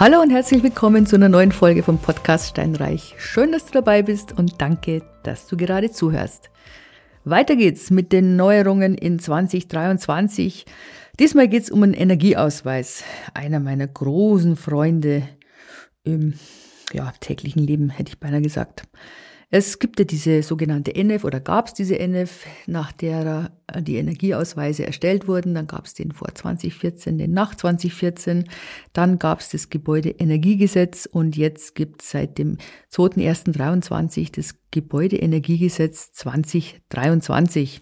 Hallo und herzlich willkommen zu einer neuen Folge vom Podcast Steinreich. Schön, dass du dabei bist und danke, dass du gerade zuhörst. Weiter geht's mit den Neuerungen in 2023. Diesmal geht's um einen Energieausweis. Einer meiner großen Freunde im ja, täglichen Leben, hätte ich beinahe gesagt. Es gibt ja diese sogenannte NF oder gab es diese NF, nach der äh, die Energieausweise erstellt wurden. Dann gab es den vor 2014, den nach 2014. Dann gab es das Gebäudeenergiegesetz und jetzt gibt es seit dem 2.1.23 das Gebäudeenergiegesetz 2023.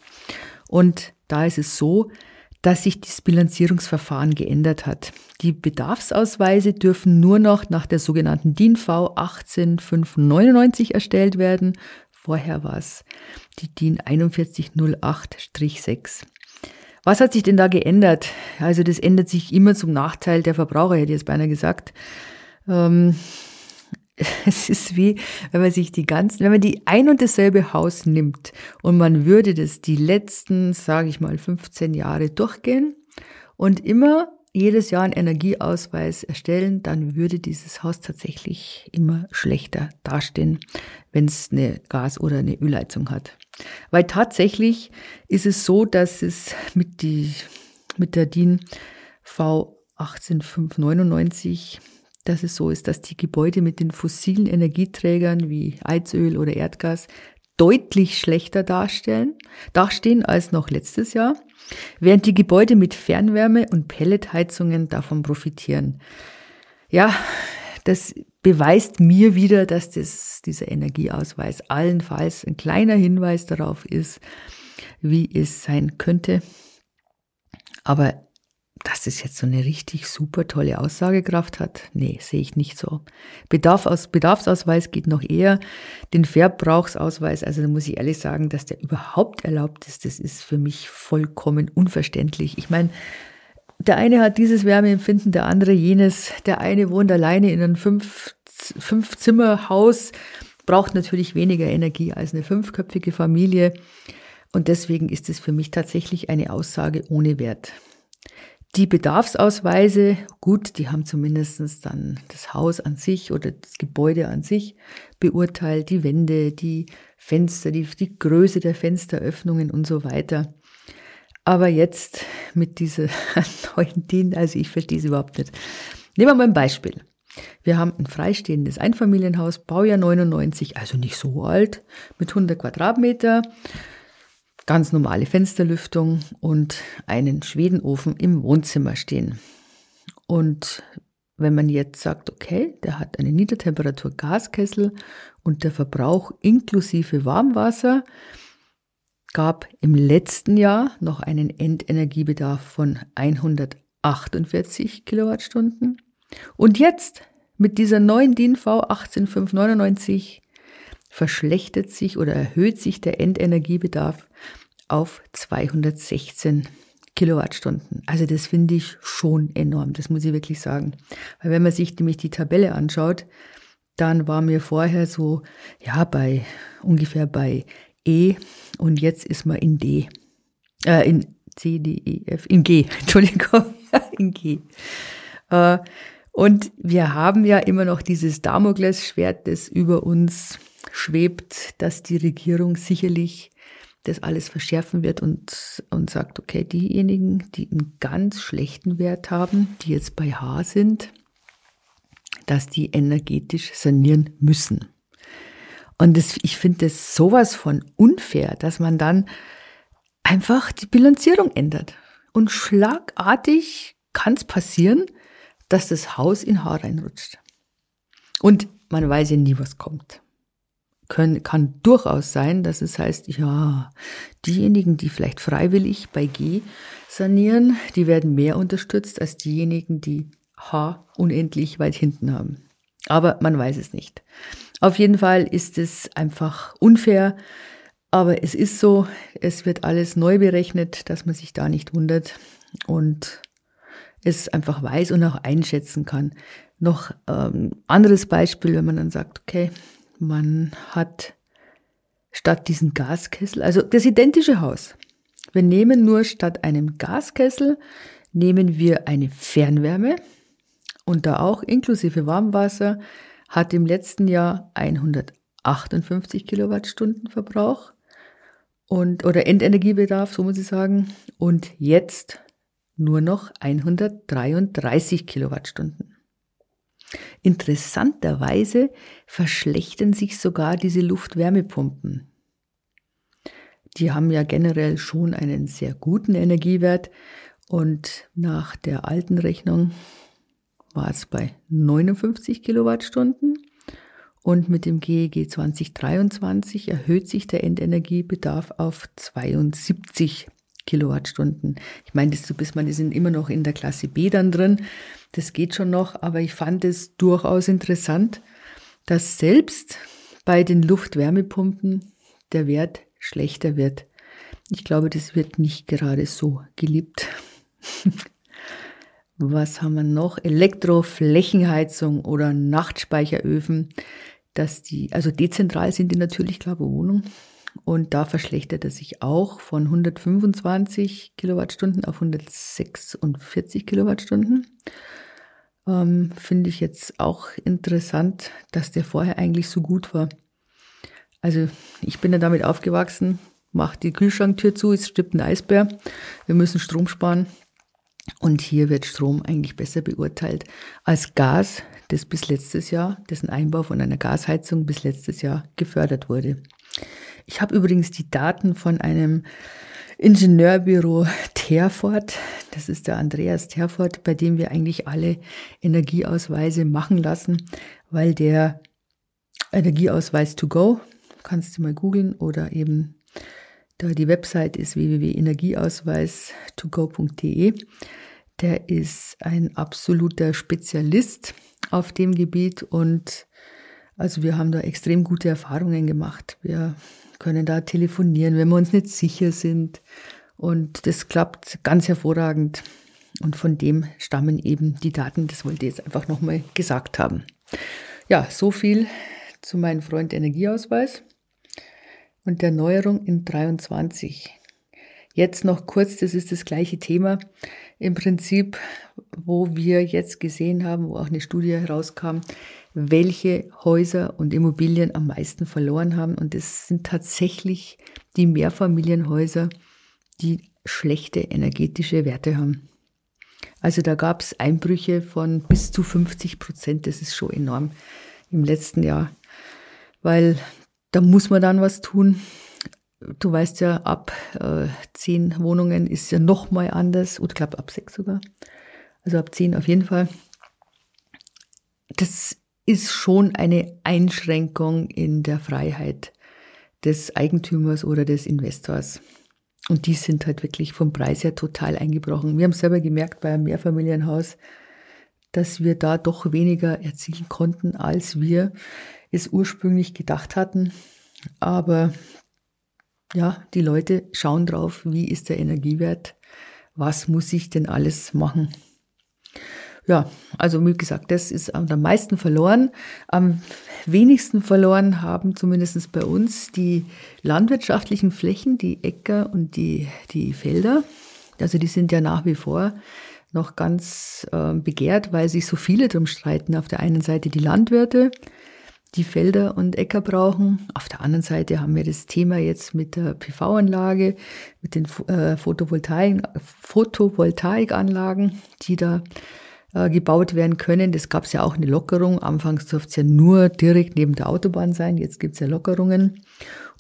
Und da ist es so, dass sich das Bilanzierungsverfahren geändert hat. Die Bedarfsausweise dürfen nur noch nach der sogenannten DIN V 18599 erstellt werden. Vorher war es die DIN 4108-6. Was hat sich denn da geändert? Also das ändert sich immer zum Nachteil der Verbraucher, hätte ich jetzt beinahe gesagt. Ähm, es ist wie, wenn man sich die ganzen, wenn man die ein und dasselbe Haus nimmt und man würde das die letzten, sage ich mal, 15 Jahre durchgehen und immer jedes Jahr einen Energieausweis erstellen, dann würde dieses Haus tatsächlich immer schlechter dastehen, wenn es eine Gas- oder eine Ölheizung hat. Weil tatsächlich ist es so, dass es mit, die, mit der DIN V 18599 dass es so ist, dass die Gebäude mit den fossilen Energieträgern wie Heizöl oder Erdgas deutlich schlechter darstellen, dastehen als noch letztes Jahr, während die Gebäude mit Fernwärme und Pelletheizungen davon profitieren. Ja, das beweist mir wieder, dass das, dieser Energieausweis allenfalls ein kleiner Hinweis darauf ist, wie es sein könnte. Aber dass es jetzt so eine richtig super tolle Aussagekraft hat, nee, sehe ich nicht so. Bedarf aus, Bedarfsausweis geht noch eher. Den Verbrauchsausweis, also da muss ich ehrlich sagen, dass der überhaupt erlaubt ist, das ist für mich vollkommen unverständlich. Ich meine, der eine hat dieses Wärmeempfinden, der andere jenes. Der eine wohnt alleine in einem fünf, fünf Zimmer Haus, braucht natürlich weniger Energie als eine fünfköpfige Familie. Und deswegen ist es für mich tatsächlich eine Aussage ohne Wert. Die Bedarfsausweise, gut, die haben zumindest dann das Haus an sich oder das Gebäude an sich beurteilt, die Wände, die Fenster, die, die Größe der Fensteröffnungen und so weiter. Aber jetzt mit dieser neuen DIN, also ich verstehe es überhaupt nicht. Nehmen wir mal ein Beispiel. Wir haben ein freistehendes Einfamilienhaus, Baujahr 99, also nicht so alt, mit 100 Quadratmeter ganz normale Fensterlüftung und einen Schwedenofen im Wohnzimmer stehen. Und wenn man jetzt sagt, okay, der hat eine Niedertemperatur Gaskessel und der Verbrauch inklusive Warmwasser gab im letzten Jahr noch einen Endenergiebedarf von 148 Kilowattstunden. Und jetzt mit dieser neuen DIN V 18599 verschlechtert sich oder erhöht sich der Endenergiebedarf auf 216 Kilowattstunden. Also das finde ich schon enorm, das muss ich wirklich sagen. Weil wenn man sich nämlich die Tabelle anschaut, dann war mir vorher so, ja, bei ungefähr bei E und jetzt ist man in D. Äh, in C, D, E, F, in G, Entschuldigung, in G. Äh, und wir haben ja immer noch dieses Damoklesschwert, das über uns schwebt, dass die Regierung sicherlich das alles verschärfen wird und, und sagt, okay, diejenigen, die einen ganz schlechten Wert haben, die jetzt bei H sind, dass die energetisch sanieren müssen. Und das, ich finde das sowas von unfair, dass man dann einfach die Bilanzierung ändert. Und schlagartig kann es passieren, dass das Haus in Haar reinrutscht. Und man weiß ja nie, was kommt können, kann durchaus sein, dass es heißt, ja, diejenigen, die vielleicht freiwillig bei G sanieren, die werden mehr unterstützt als diejenigen, die H unendlich weit hinten haben. Aber man weiß es nicht. Auf jeden Fall ist es einfach unfair, aber es ist so, es wird alles neu berechnet, dass man sich da nicht wundert und es einfach weiß und auch einschätzen kann. Noch ähm, anderes Beispiel, wenn man dann sagt, okay, man hat statt diesen Gaskessel, also das identische Haus. Wir nehmen nur statt einem Gaskessel, nehmen wir eine Fernwärme und da auch inklusive Warmwasser, hat im letzten Jahr 158 Kilowattstunden Verbrauch und, oder Endenergiebedarf, so muss ich sagen, und jetzt nur noch 133 Kilowattstunden. Interessanterweise verschlechtern sich sogar diese Luftwärmepumpen. Die haben ja generell schon einen sehr guten Energiewert und nach der alten Rechnung war es bei 59 Kilowattstunden und mit dem GEG 2023 erhöht sich der Endenergiebedarf auf 72 Kilowattstunden. Ich meine, das, bis man, die sind immer noch in der Klasse B dann drin. Das geht schon noch, aber ich fand es durchaus interessant, dass selbst bei den Luftwärmepumpen der Wert schlechter wird. Ich glaube, das wird nicht gerade so geliebt. Was haben wir noch? Elektroflächenheizung oder Nachtspeicheröfen, dass die, also dezentral sind die natürlich klar Wohnung. Und da verschlechtert er sich auch von 125 Kilowattstunden auf 146 Kilowattstunden. Ähm, Finde ich jetzt auch interessant, dass der vorher eigentlich so gut war. Also ich bin ja damit aufgewachsen, macht die Kühlschranktür zu, es stirbt ein Eisbär, wir müssen Strom sparen. Und hier wird Strom eigentlich besser beurteilt als Gas, das bis letztes Jahr, dessen Einbau von einer Gasheizung bis letztes Jahr gefördert wurde. Ich habe übrigens die Daten von einem Ingenieurbüro Terfort. Das ist der Andreas Terfort, bei dem wir eigentlich alle Energieausweise machen lassen, weil der Energieausweis to go, kannst du mal googeln oder eben da die Website ist www.energieausweis2go.de. Der ist ein absoluter Spezialist auf dem Gebiet und also wir haben da extrem gute Erfahrungen gemacht. Wir können da telefonieren, wenn wir uns nicht sicher sind und das klappt ganz hervorragend. Und von dem stammen eben die Daten. Das wollte ich jetzt einfach nochmal gesagt haben. Ja, so viel zu meinem Freund Energieausweis und der Neuerung in 23. Jetzt noch kurz, das ist das gleiche Thema im Prinzip, wo wir jetzt gesehen haben, wo auch eine Studie herauskam, welche Häuser und Immobilien am meisten verloren haben. Und es sind tatsächlich die Mehrfamilienhäuser, die schlechte energetische Werte haben. Also da gab es Einbrüche von bis zu 50 Prozent. Das ist schon enorm im letzten Jahr, weil da muss man dann was tun. Du weißt ja, ab äh, zehn Wohnungen ist ja noch mal anders, oder ich glaube ab sechs sogar. Also ab zehn auf jeden Fall. Das ist schon eine Einschränkung in der Freiheit des Eigentümers oder des Investors. Und die sind halt wirklich vom Preis her total eingebrochen. Wir haben selber gemerkt bei einem Mehrfamilienhaus, dass wir da doch weniger erzielen konnten, als wir es ursprünglich gedacht hatten. Aber ja, die Leute schauen drauf, wie ist der Energiewert, was muss ich denn alles machen. Ja, also wie gesagt, das ist am meisten verloren. Am wenigsten verloren haben zumindest bei uns die landwirtschaftlichen Flächen, die Äcker und die, die Felder. Also die sind ja nach wie vor noch ganz äh, begehrt, weil sich so viele drum streiten. Auf der einen Seite die Landwirte, die Felder und Äcker brauchen. Auf der anderen Seite haben wir das Thema jetzt mit der PV-Anlage, mit den äh, Photovoltaik, Photovoltaikanlagen, die da äh, gebaut werden können. Das gab es ja auch eine Lockerung. Anfangs durfte es ja nur direkt neben der Autobahn sein. Jetzt gibt es ja Lockerungen.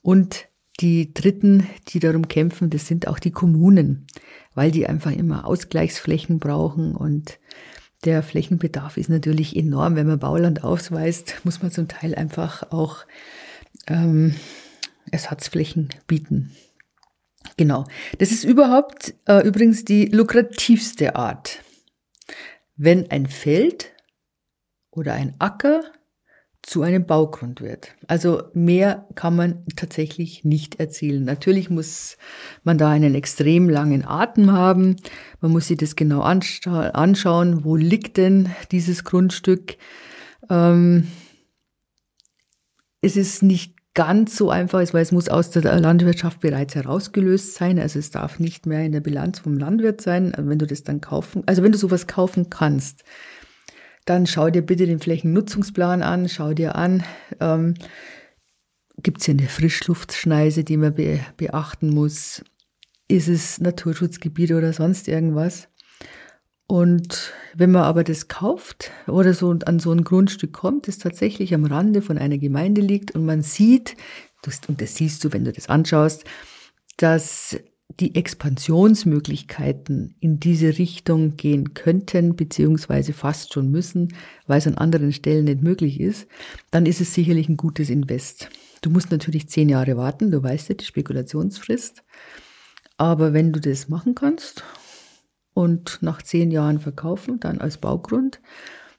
Und die Dritten, die darum kämpfen, das sind auch die Kommunen, weil die einfach immer Ausgleichsflächen brauchen und der Flächenbedarf ist natürlich enorm. Wenn man Bauland ausweist, muss man zum Teil einfach auch ähm, Ersatzflächen bieten. Genau. Das ist überhaupt äh, übrigens die lukrativste Art. Wenn ein Feld oder ein Acker zu einem Baugrund wird. Also mehr kann man tatsächlich nicht erzielen. Natürlich muss man da einen extrem langen Atem haben. Man muss sich das genau anschauen. Wo liegt denn dieses Grundstück? Ähm, es ist nicht ganz so einfach, weil es muss aus der Landwirtschaft bereits herausgelöst sein. Also es darf nicht mehr in der Bilanz vom Landwirt sein. Wenn du das dann kaufen, also wenn du sowas kaufen kannst, dann schau dir bitte den Flächennutzungsplan an, schau dir an, ähm, gibt es hier eine Frischluftschneise, die man be beachten muss, ist es Naturschutzgebiet oder sonst irgendwas. Und wenn man aber das kauft oder so an so ein Grundstück kommt, das tatsächlich am Rande von einer Gemeinde liegt und man sieht, und das siehst du, wenn du das anschaust, dass die Expansionsmöglichkeiten in diese Richtung gehen könnten, beziehungsweise fast schon müssen, weil es an anderen Stellen nicht möglich ist, dann ist es sicherlich ein gutes Invest. Du musst natürlich zehn Jahre warten, du weißt ja die Spekulationsfrist. Aber wenn du das machen kannst und nach zehn Jahren verkaufen, dann als Baugrund,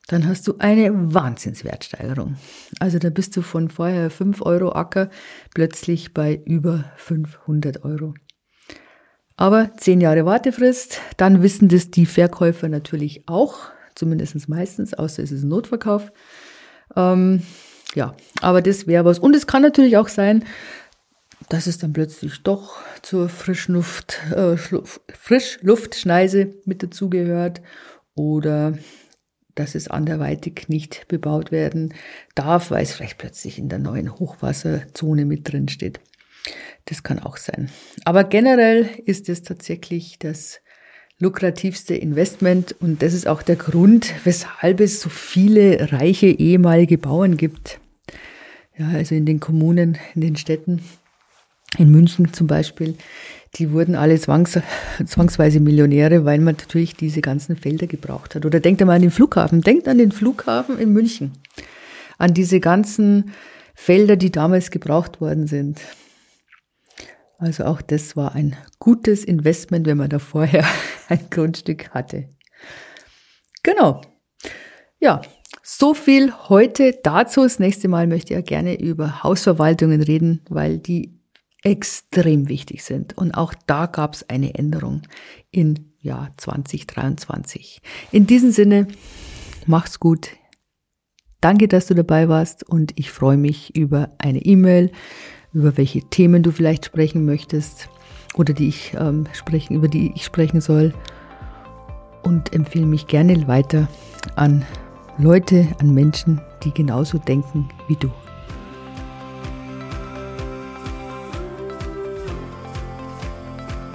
dann hast du eine Wahnsinnswertsteigerung. Also da bist du von vorher 5 Euro Acker plötzlich bei über 500 Euro. Aber zehn Jahre Wartefrist, dann wissen das die Verkäufer natürlich auch, zumindest meistens, außer es ist ein Notverkauf. Ähm, ja, aber das wäre was. Und es kann natürlich auch sein, dass es dann plötzlich doch zur Frischluft, äh, Frischluftschneise mit dazugehört oder dass es anderweitig nicht bebaut werden darf, weil es vielleicht plötzlich in der neuen Hochwasserzone mit drin steht. Das kann auch sein. Aber generell ist es tatsächlich das lukrativste Investment und das ist auch der Grund, weshalb es so viele reiche ehemalige Bauern gibt. Ja, also in den Kommunen, in den Städten, in München zum Beispiel, die wurden alle zwangs, zwangsweise Millionäre, weil man natürlich diese ganzen Felder gebraucht hat. Oder denkt einmal an den Flughafen. Denkt an den Flughafen in München. An diese ganzen Felder, die damals gebraucht worden sind. Also auch das war ein gutes Investment, wenn man da vorher ein Grundstück hatte. Genau. Ja, so viel heute dazu. Das nächste Mal möchte ich ja gerne über Hausverwaltungen reden, weil die extrem wichtig sind. Und auch da gab es eine Änderung im Jahr 2023. In diesem Sinne, mach's gut. Danke, dass du dabei warst und ich freue mich über eine E-Mail, über welche Themen du vielleicht sprechen möchtest oder die ich ähm, sprechen, über die ich sprechen soll. Und empfehle mich gerne weiter an Leute, an Menschen, die genauso denken wie du.